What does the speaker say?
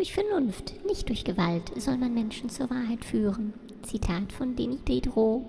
Durch Vernunft, nicht durch Gewalt, soll man Menschen zur Wahrheit führen. Zitat von Denis Diderot.